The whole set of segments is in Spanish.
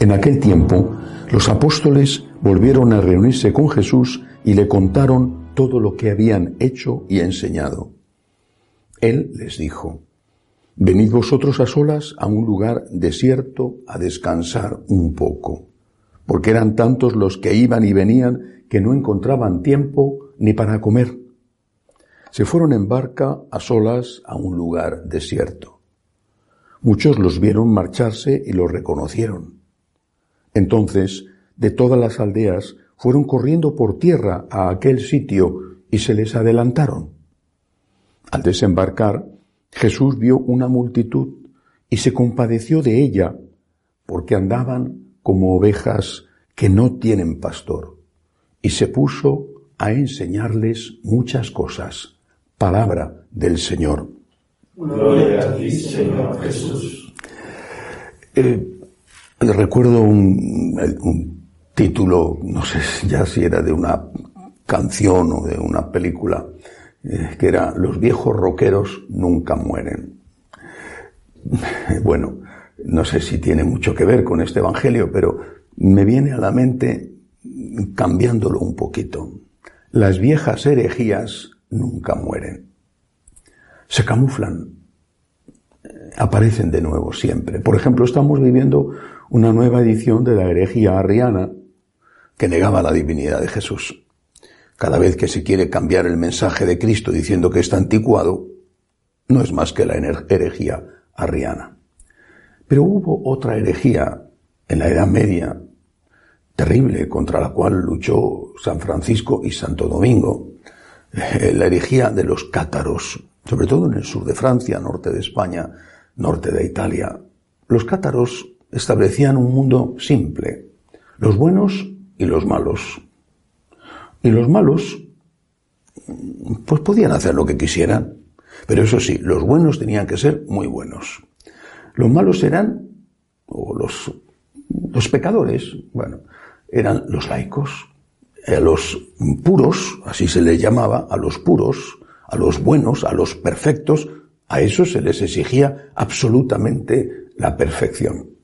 En aquel tiempo, los apóstoles volvieron a reunirse con Jesús y le contaron todo lo que habían hecho y enseñado. Él les dijo, Venid vosotros a solas a un lugar desierto a descansar un poco, porque eran tantos los que iban y venían que no encontraban tiempo ni para comer. Se fueron en barca a solas a un lugar desierto. Muchos los vieron marcharse y los reconocieron. Entonces, de todas las aldeas fueron corriendo por tierra a aquel sitio y se les adelantaron. Al desembarcar, Jesús vio una multitud y se compadeció de ella, porque andaban como ovejas que no tienen pastor, y se puso a enseñarles muchas cosas. Palabra del Señor. Gloria a ti, Señor Jesús. Eh, recuerdo un, título, no sé ya si era de una canción o de una película, eh, que era Los viejos rockeros nunca mueren. Bueno, no sé si tiene mucho que ver con este Evangelio, pero me viene a la mente cambiándolo un poquito. Las viejas herejías nunca mueren. Se camuflan, aparecen de nuevo siempre. Por ejemplo, estamos viviendo una nueva edición de la herejía arriana que negaba la divinidad de Jesús. Cada vez que se quiere cambiar el mensaje de Cristo diciendo que está anticuado, no es más que la herejía arriana. Pero hubo otra herejía en la Edad Media terrible contra la cual luchó San Francisco y Santo Domingo, eh, la herejía de los cátaros, sobre todo en el sur de Francia, norte de España, norte de Italia. Los cátaros establecían un mundo simple, los buenos y los malos. Y los malos, pues podían hacer lo que quisieran, pero eso sí, los buenos tenían que ser muy buenos. Los malos eran, o los, los pecadores, bueno, eran los laicos, a los puros, así se les llamaba, a los puros, a los buenos, a los perfectos, a eso se les exigía absolutamente la perfección.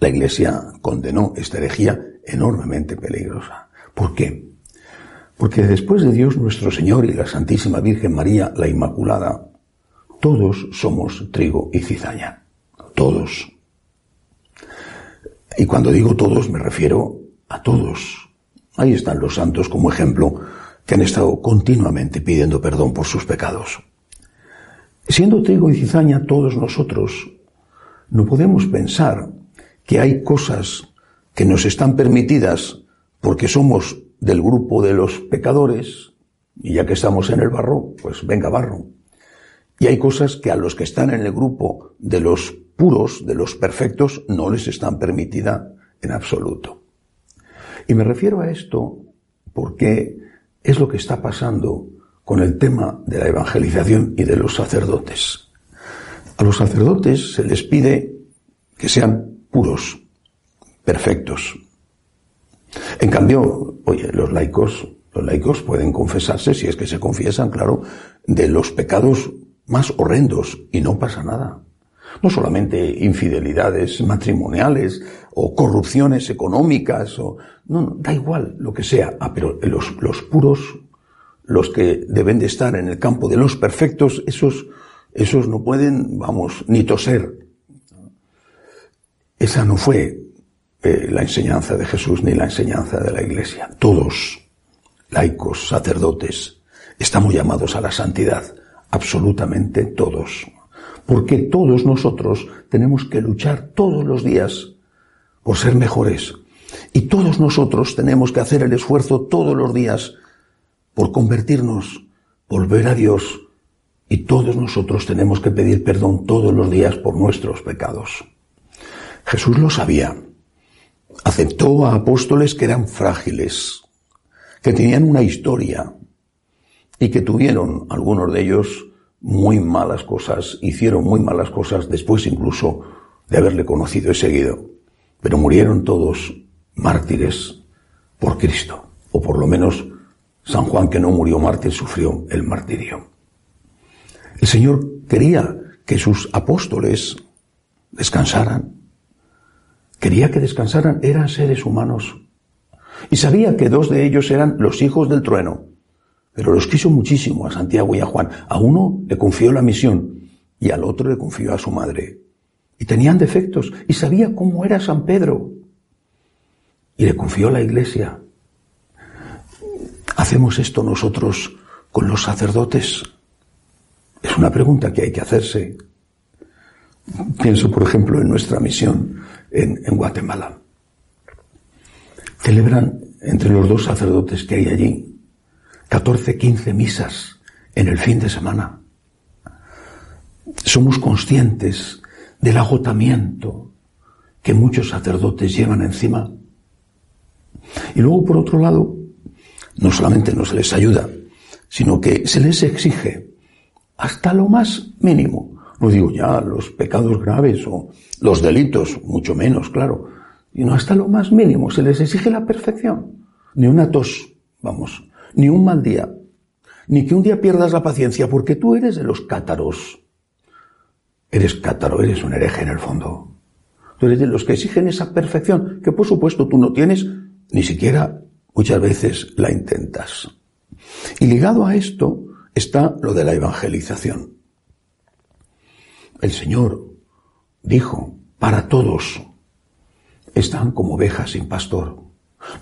La Iglesia condenó esta herejía enormemente peligrosa. ¿Por qué? Porque después de Dios nuestro Señor y la Santísima Virgen María, la Inmaculada, todos somos trigo y cizaña. Todos. Y cuando digo todos me refiero a todos. Ahí están los santos como ejemplo que han estado continuamente pidiendo perdón por sus pecados. Siendo trigo y cizaña todos nosotros, no podemos pensar que hay cosas que nos están permitidas porque somos del grupo de los pecadores, y ya que estamos en el barro, pues venga barro. Y hay cosas que a los que están en el grupo de los puros, de los perfectos, no les están permitidas en absoluto. Y me refiero a esto porque es lo que está pasando con el tema de la evangelización y de los sacerdotes. A los sacerdotes se les pide que sean puros, perfectos. En cambio, oye, los laicos, los laicos pueden confesarse, si es que se confiesan, claro, de los pecados más horrendos y no pasa nada. No solamente infidelidades matrimoniales o corrupciones económicas o, no, no da igual lo que sea. Ah, pero los, los puros, los que deben de estar en el campo de los perfectos, esos, esos no pueden, vamos, ni toser, esa no fue eh, la enseñanza de Jesús ni la enseñanza de la Iglesia. Todos, laicos, sacerdotes, estamos llamados a la santidad, absolutamente todos. Porque todos nosotros tenemos que luchar todos los días por ser mejores, Y todos nosotros tenemos que hacer el esfuerzo todos los días por convertirnos, volver a Dios, y todos nosotros tenemos que pedir perdón todos los días por nuestros pecados. Jesús lo sabía. Aceptó a apóstoles que eran frágiles, que tenían una historia y que tuvieron, algunos de ellos, muy malas cosas, hicieron muy malas cosas después incluso de haberle conocido y seguido. Pero murieron todos mártires por Cristo, o por lo menos San Juan que no murió mártir sufrió el martirio. El Señor quería que sus apóstoles descansaran. Quería que descansaran, eran seres humanos. Y sabía que dos de ellos eran los hijos del trueno. Pero los quiso muchísimo a Santiago y a Juan. A uno le confió la misión y al otro le confió a su madre. Y tenían defectos y sabía cómo era San Pedro. Y le confió la iglesia. ¿Hacemos esto nosotros con los sacerdotes? Es una pregunta que hay que hacerse. Pienso, por ejemplo, en nuestra misión en, Guatemala. Celebran entre los dos sacerdotes que hay allí 14, 15 misas en el fin de semana. Somos conscientes del agotamiento que muchos sacerdotes llevan encima. Y luego, por otro lado, no solamente no se les ayuda, sino que se les exige hasta lo más mínimo. No digo ya los pecados graves o los delitos, mucho menos, claro, sino hasta lo más mínimo. Se les exige la perfección. Ni una tos, vamos, ni un mal día, ni que un día pierdas la paciencia, porque tú eres de los cátaros. Eres cátaro, eres un hereje en el fondo. Tú eres de los que exigen esa perfección, que por supuesto tú no tienes, ni siquiera muchas veces la intentas. Y ligado a esto está lo de la evangelización. El Señor dijo, para todos están como ovejas sin pastor.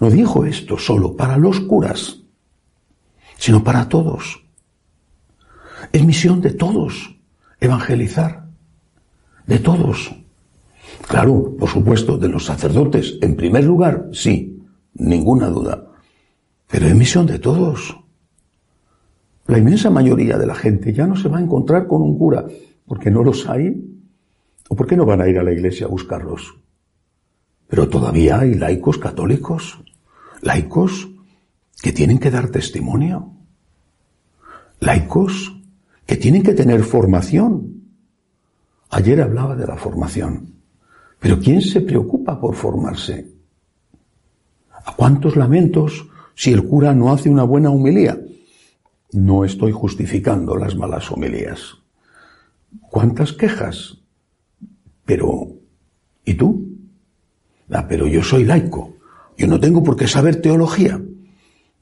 No dijo esto solo para los curas, sino para todos. Es misión de todos evangelizar, de todos. Claro, por supuesto, de los sacerdotes, en primer lugar, sí, ninguna duda. Pero es misión de todos. La inmensa mayoría de la gente ya no se va a encontrar con un cura porque no los hay o porque no van a ir a la iglesia a buscarlos. Pero todavía hay laicos católicos, laicos que tienen que dar testimonio, laicos que tienen que tener formación. Ayer hablaba de la formación, pero ¿quién se preocupa por formarse? ¿A cuántos lamentos si el cura no hace una buena humilía? No estoy justificando las malas homilías. ¿Cuántas quejas? Pero, ¿y tú? Ah, pero yo soy laico. Yo no tengo por qué saber teología.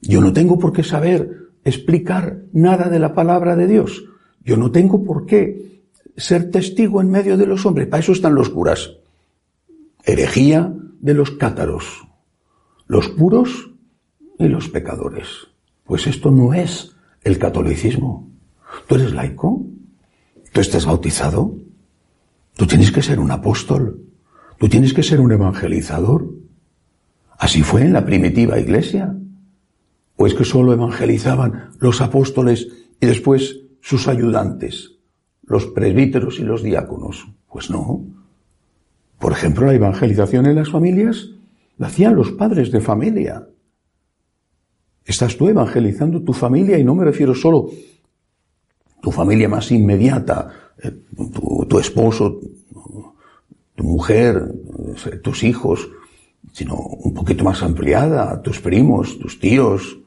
Yo no tengo por qué saber explicar nada de la palabra de Dios. Yo no tengo por qué ser testigo en medio de los hombres. Para eso están los curas. Herejía de los cátaros. Los puros y los pecadores. Pues esto no es el catolicismo. ¿Tú eres laico? ¿Tú estás bautizado? Tú tienes que ser un apóstol. Tú tienes que ser un evangelizador. Así fue en la primitiva iglesia. ¿O es que solo evangelizaban los apóstoles y después sus ayudantes, los presbíteros y los diáconos? Pues no. Por ejemplo, la evangelización en las familias la hacían los padres de familia. Estás tú evangelizando tu familia y no me refiero solo tu familia más inmediata, eh, tu, esposo, tu mujer, eh, tus hijos, sino un poquito más ampliada, tus primos, tus tíos.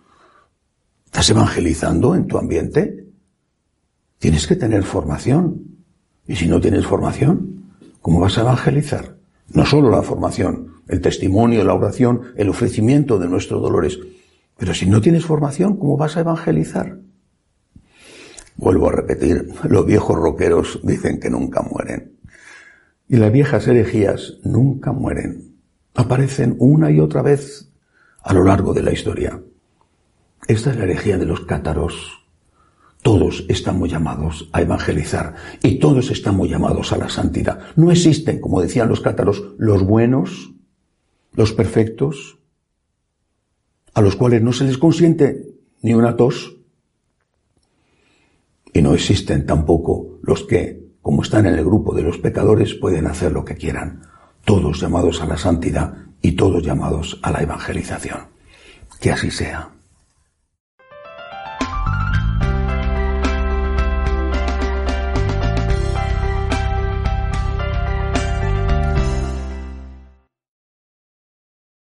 ¿Estás evangelizando en tu ambiente? Tienes que tener formación. Y si no tienes formación, ¿cómo vas a evangelizar? No solo la formación, el testimonio, la oración, el ofrecimiento de nuestros dolores, pero si no tienes formación, ¿cómo vas a evangelizar? Vuelvo a repetir, los viejos roqueros dicen que nunca mueren. Y las viejas herejías nunca mueren. Aparecen una y otra vez a lo largo de la historia. Esta es la herejía de los cátaros. Todos estamos llamados a evangelizar y todos estamos llamados a la santidad. No existen, como decían los cátaros, los buenos los perfectos, a los cuales no se les consiente ni una tos, y no existen tampoco los que, como están en el grupo de los pecadores, pueden hacer lo que quieran, todos llamados a la santidad y todos llamados a la evangelización. Que así sea.